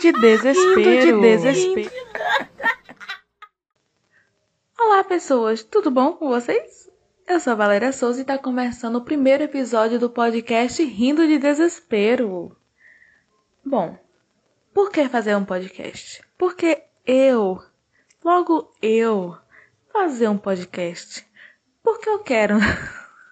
de desespero. Rindo de desespero. Olá, pessoas, tudo bom com vocês? Eu sou a Valéria Souza e está começando o primeiro episódio do podcast Rindo de Desespero. Bom, por que fazer um podcast? Porque eu, logo eu, fazer um podcast. Porque eu quero.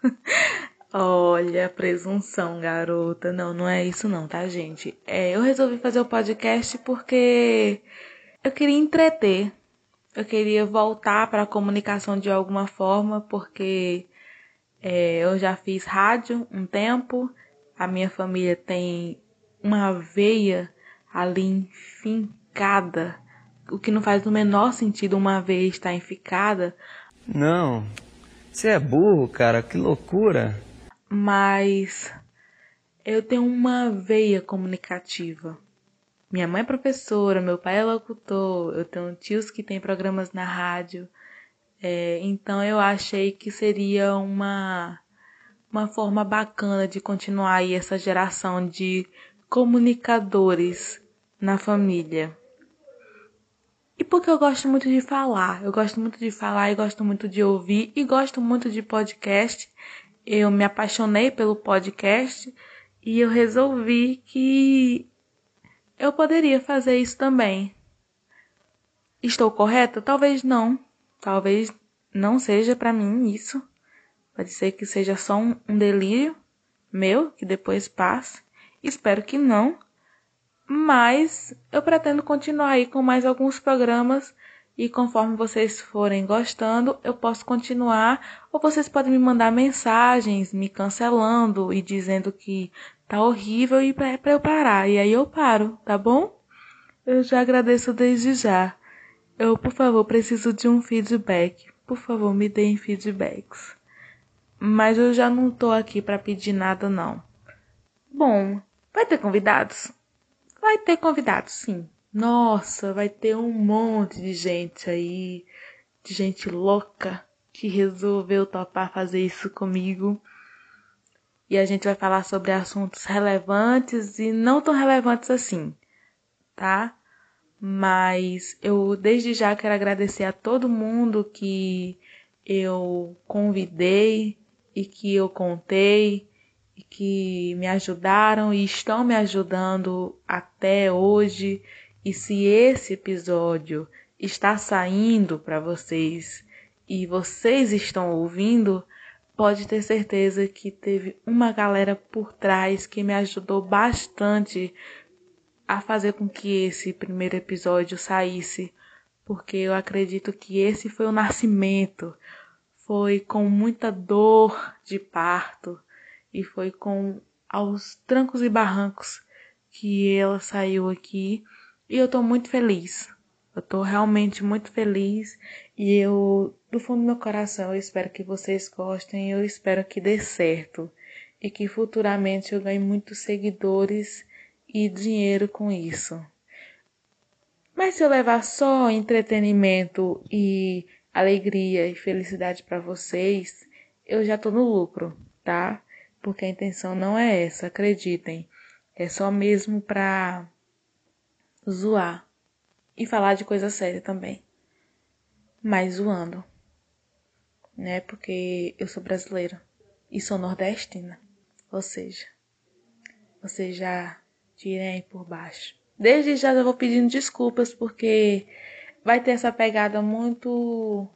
Olha, presunção, garota. Não, não é isso não, tá, gente? É, eu resolvi fazer o podcast porque eu queria entreter. Eu queria voltar para a comunicação de alguma forma, porque é, eu já fiz rádio um tempo. A minha família tem uma veia ali enfincada, o que não faz o menor sentido uma veia estar enficada. Não, você é burro, cara, que loucura mas eu tenho uma veia comunicativa. Minha mãe é professora, meu pai é locutor, eu tenho tios que têm programas na rádio. É, então eu achei que seria uma, uma forma bacana de continuar aí essa geração de comunicadores na família. E porque eu gosto muito de falar, eu gosto muito de falar e gosto muito de ouvir e gosto muito de podcast eu me apaixonei pelo podcast e eu resolvi que eu poderia fazer isso também. Estou correta? Talvez não. Talvez não seja para mim isso. Pode ser que seja só um, um delírio meu que depois passe. Espero que não. Mas eu pretendo continuar aí com mais alguns programas e conforme vocês forem gostando, eu posso continuar, ou vocês podem me mandar mensagens me cancelando e dizendo que tá horrível e para eu parar. E aí eu paro, tá bom? Eu já agradeço desde já. Eu, por favor, preciso de um feedback. Por favor, me deem feedbacks. Mas eu já não tô aqui para pedir nada não. Bom, vai ter convidados? Vai ter convidados, sim. Nossa, vai ter um monte de gente aí, de gente louca que resolveu topar fazer isso comigo. E a gente vai falar sobre assuntos relevantes e não tão relevantes assim, tá? Mas eu desde já quero agradecer a todo mundo que eu convidei e que eu contei e que me ajudaram e estão me ajudando até hoje e se esse episódio está saindo para vocês e vocês estão ouvindo, pode ter certeza que teve uma galera por trás que me ajudou bastante a fazer com que esse primeiro episódio saísse, porque eu acredito que esse foi o nascimento, foi com muita dor de parto e foi com aos trancos e barrancos que ela saiu aqui e eu tô muito feliz. Eu tô realmente muito feliz e eu, do fundo do meu coração, eu espero que vocês gostem, eu espero que dê certo e que futuramente eu ganhe muitos seguidores e dinheiro com isso. Mas se eu levar só entretenimento e alegria e felicidade para vocês, eu já tô no lucro, tá? Porque a intenção não é essa, acreditem. É só mesmo pra zoar e falar de coisa séria também. Mas zoando. Né? Porque eu sou brasileira e sou nordestina. Ou seja, vocês já tirem por baixo. Desde já eu vou pedindo desculpas porque vai ter essa pegada muito.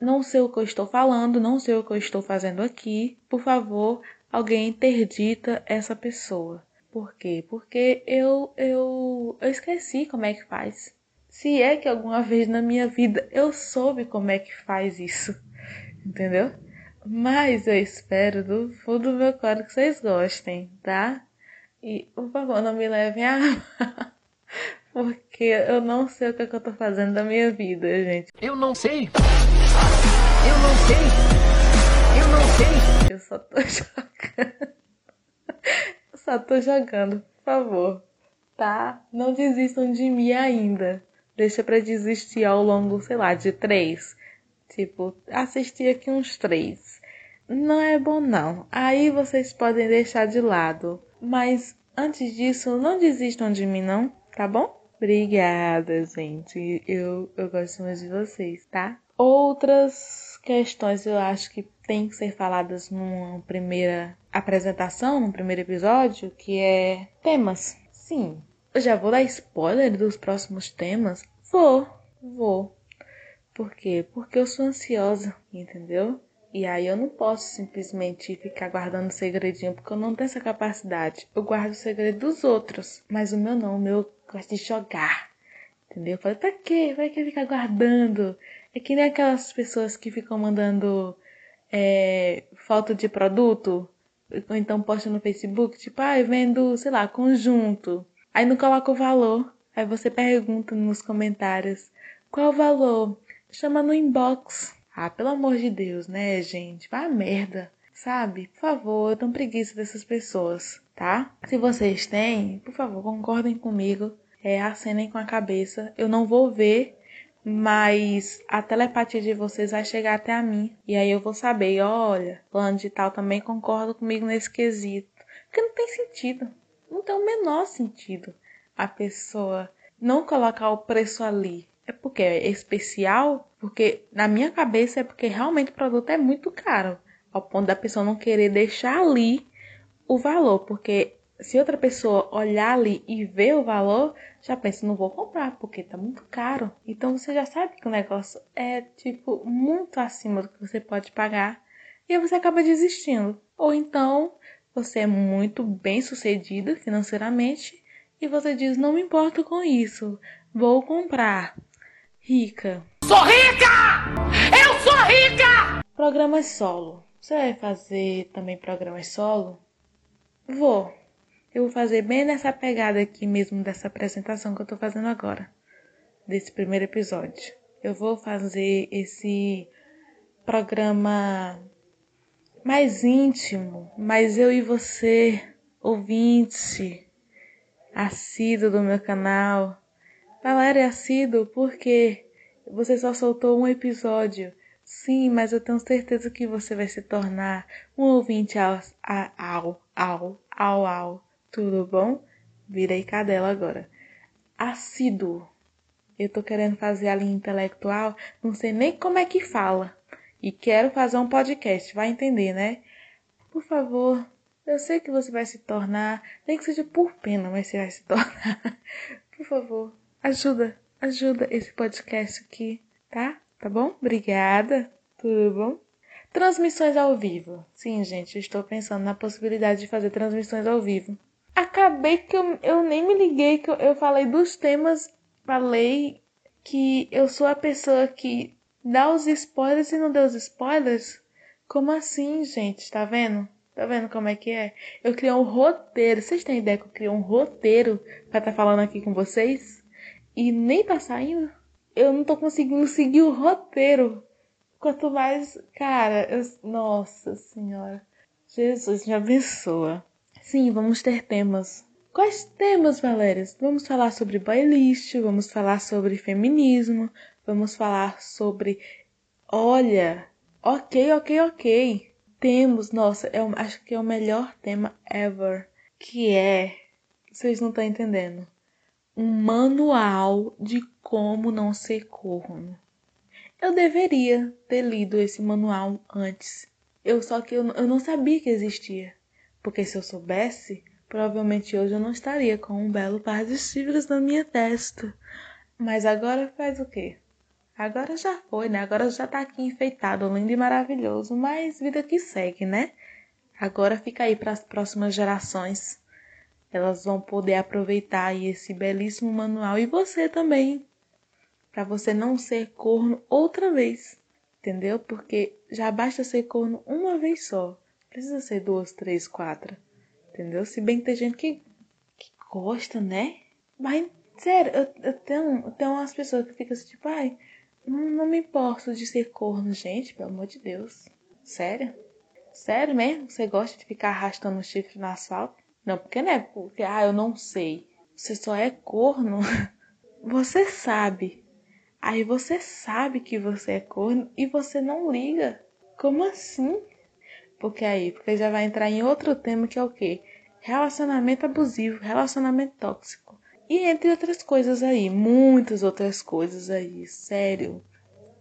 Não sei o que eu estou falando, não sei o que eu estou fazendo aqui. Por favor, alguém interdita essa pessoa. Por quê? Porque eu, eu, eu esqueci como é que faz. Se é que alguma vez na minha vida eu soube como é que faz isso, entendeu? Mas eu espero do fundo do meu coração que vocês gostem, tá? E por favor, não me levem a porque eu não sei o que, é que eu tô fazendo da minha vida, gente. Eu não sei. Eu não sei. Eu não sei. Eu só tô jogando. Só tô jogando, por favor. Tá? Não desistam de mim ainda. Deixa pra desistir ao longo, sei lá, de três. Tipo, assistir aqui uns três. Não é bom não. Aí vocês podem deixar de lado. Mas antes disso, não desistam de mim não, tá bom? Obrigada, gente. Eu, eu gosto muito de vocês, tá? Outras questões eu acho que tem que ser faladas numa primeira apresentação, num primeiro episódio, que é temas. Sim, eu já vou dar spoiler dos próximos temas? Vou, vou. Por quê? Porque eu sou ansiosa, entendeu? E aí eu não posso simplesmente ficar guardando segredinho, porque eu não tenho essa capacidade. Eu guardo o segredo dos outros, mas o meu não, o meu eu gosto de jogar. Entendeu? Eu falei, pra quê? Vai que ficar guardando? É que nem aquelas pessoas que ficam mandando é, foto de produto, ou então posta no Facebook, tipo, ah, eu vendo, sei lá, conjunto. Aí não coloca o valor. Aí você pergunta nos comentários, qual o valor? Chama no inbox. Ah, pelo amor de Deus, né, gente? Vai merda. Sabe? Por favor, eu tenho preguiça dessas pessoas, tá? Se vocês têm, por favor, concordem comigo. É, acenem com a cabeça. Eu não vou ver, mas a telepatia de vocês vai chegar até a mim. E aí eu vou saber, olha, plano de tal também concorda comigo nesse quesito. Porque não tem sentido. Não tem o menor sentido a pessoa não colocar o preço ali é porque é especial, porque na minha cabeça é porque realmente o produto é muito caro, ao ponto da pessoa não querer deixar ali o valor, porque se outra pessoa olhar ali e ver o valor, já pensa, não vou comprar, porque tá muito caro. Então você já sabe que o negócio é tipo muito acima do que você pode pagar e você acaba desistindo. Ou então você é muito bem sucedida financeiramente e você diz, não me importo com isso, vou comprar rica. Sou rica! Eu sou rica! Programas solo. Você vai fazer também programas solo? Vou. Eu vou fazer bem nessa pegada aqui mesmo dessa apresentação que eu tô fazendo agora. Desse primeiro episódio. Eu vou fazer esse programa mais íntimo, mais eu e você, ouvinte, assíduo do meu canal Valéria é assíduo porque você só soltou um episódio. Sim, mas eu tenho certeza que você vai se tornar um ouvinte ao, ao, ao, ao, ao. Tudo bom? Virei cadela agora. Assíduo. Eu tô querendo fazer a linha intelectual, não sei nem como é que fala. E quero fazer um podcast, vai entender, né? Por favor, eu sei que você vai se tornar, nem que seja por pena, mas você vai se tornar. Por favor, ajuda, ajuda esse podcast aqui, tá? Tá bom? Obrigada. Tudo bom? Transmissões ao vivo. Sim, gente, estou pensando na possibilidade de fazer transmissões ao vivo. Acabei que eu, eu nem me liguei que eu, eu falei dos temas, falei que eu sou a pessoa que dá os spoilers e não deu os spoilers. Como assim, gente? Tá vendo? Tá vendo como é que é? Eu criei um roteiro. Vocês têm ideia que eu criei um roteiro para estar tá falando aqui com vocês? e nem tá saindo, eu não tô conseguindo seguir o roteiro. Quanto mais, cara, eu, nossa senhora. Jesus me abençoa. Sim, vamos ter temas. Quais temas, Valéria? Vamos falar sobre playlist, vamos falar sobre feminismo, vamos falar sobre. Olha, ok, ok, ok. Temos, nossa, eu acho que é o melhor tema ever. Que é. Vocês não estão entendendo um manual de como não ser corno. Eu deveria ter lido esse manual antes. Eu só que eu, eu não sabia que existia. Porque se eu soubesse, provavelmente hoje eu não estaria com um belo par de chifres na minha testa. Mas agora faz o quê? Agora já foi, né? Agora já tá aqui enfeitado, lindo e maravilhoso, mas vida que segue, né? Agora fica aí para as próximas gerações elas vão poder aproveitar esse belíssimo manual e você também, para você não ser corno outra vez, entendeu? Porque já basta ser corno uma vez só, precisa ser duas, três, quatro, entendeu? Se bem que tem gente que, que gosta, né? Mas, sério, eu, eu, tenho, eu tenho umas pessoas que ficam assim, tipo, ai, não, não me importo de ser corno, gente, pelo amor de Deus. Sério? Sério mesmo? Você gosta de ficar arrastando o chifre no asfalto? Não, porque não é porque, ah, eu não sei. Você só é corno. Você sabe. Aí você sabe que você é corno e você não liga. Como assim? Porque aí, porque já vai entrar em outro tema que é o quê? Relacionamento abusivo, relacionamento tóxico. E entre outras coisas aí, muitas outras coisas aí, sério.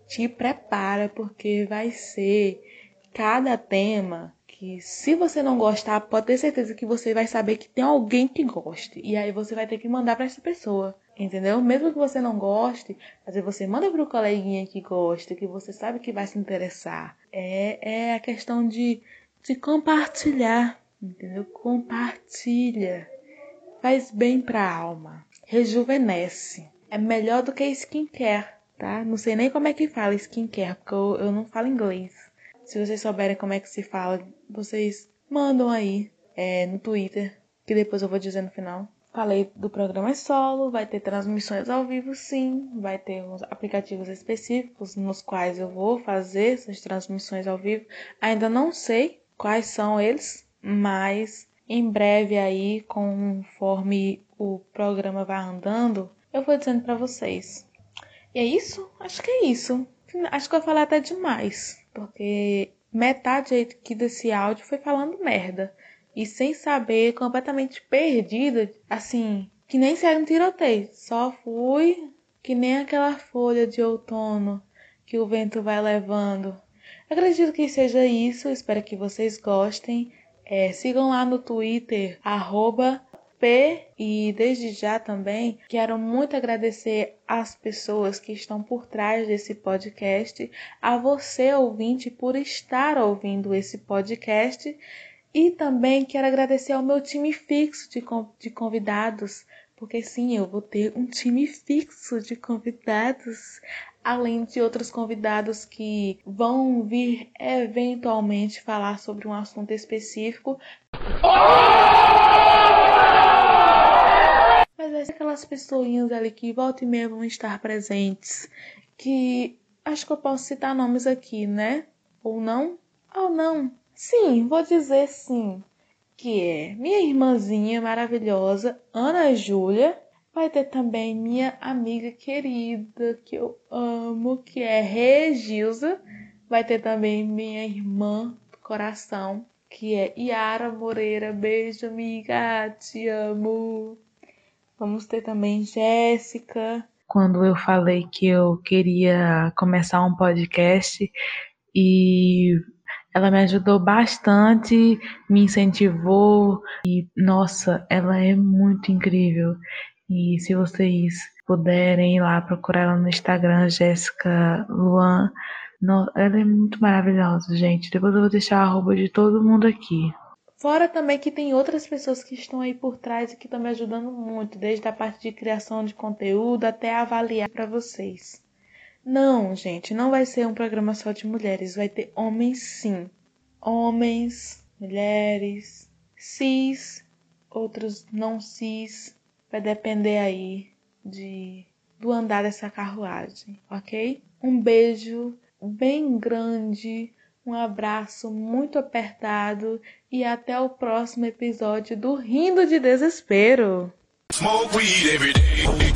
Te prepara porque vai ser cada tema que se você não gostar, pode ter certeza que você vai saber que tem alguém que goste. E aí você vai ter que mandar para essa pessoa. Entendeu? Mesmo que você não goste, mas você manda pro coleguinha que gosta, que você sabe que vai se interessar. É, é a questão de, de compartilhar. Entendeu? Compartilha faz bem para a alma, rejuvenesce. É melhor do que skincare, tá? Não sei nem como é que fala skincare, porque eu, eu não falo inglês. Se vocês souberem como é que se fala, vocês mandam aí é, no Twitter, que depois eu vou dizer no final. Falei do programa solo, vai ter transmissões ao vivo sim, vai ter uns aplicativos específicos nos quais eu vou fazer essas transmissões ao vivo. Ainda não sei quais são eles, mas em breve aí, conforme o programa vai andando, eu vou dizendo para vocês. E é isso? Acho que é isso. Acho que eu falei até demais, porque metade aqui desse áudio foi falando merda. E sem saber, completamente perdida, assim, que nem se era um tiroteio. Só fui que nem aquela folha de outono que o vento vai levando. Acredito que seja isso, espero que vocês gostem. É, sigam lá no Twitter, arroba P e desde já também quero muito agradecer às pessoas que estão por trás desse podcast, a você ouvinte por estar ouvindo esse podcast e também quero agradecer ao meu time fixo de, de convidados, porque sim, eu vou ter um time fixo de convidados além de outros convidados que vão vir eventualmente falar sobre um assunto específico. Mas ser aquelas pessoinhas ali que volta e meia vão estar presentes, que acho que eu posso citar nomes aqui, né? Ou não? Ou não? Sim, vou dizer sim. Que é minha irmãzinha maravilhosa, Ana Júlia, Vai ter também minha amiga querida, que eu amo, que é Regilza. Vai ter também minha irmã do coração, que é Yara Moreira. Beijo, amiga, te amo. Vamos ter também Jéssica. Quando eu falei que eu queria começar um podcast e ela me ajudou bastante, me incentivou e nossa, ela é muito incrível. E se vocês puderem ir lá procurar ela no Instagram, Jéssica Luan. Ela é muito maravilhosa, gente. Depois eu vou deixar a arroba de todo mundo aqui. Fora também que tem outras pessoas que estão aí por trás e que estão me ajudando muito, desde a parte de criação de conteúdo até avaliar para vocês. Não, gente, não vai ser um programa só de mulheres, vai ter homens sim. Homens, mulheres, cis, outros não cis, vai depender aí de do andar dessa carruagem, ok? Um beijo bem grande, um abraço muito apertado e até o próximo episódio do Rindo de Desespero. Smoke weed every day.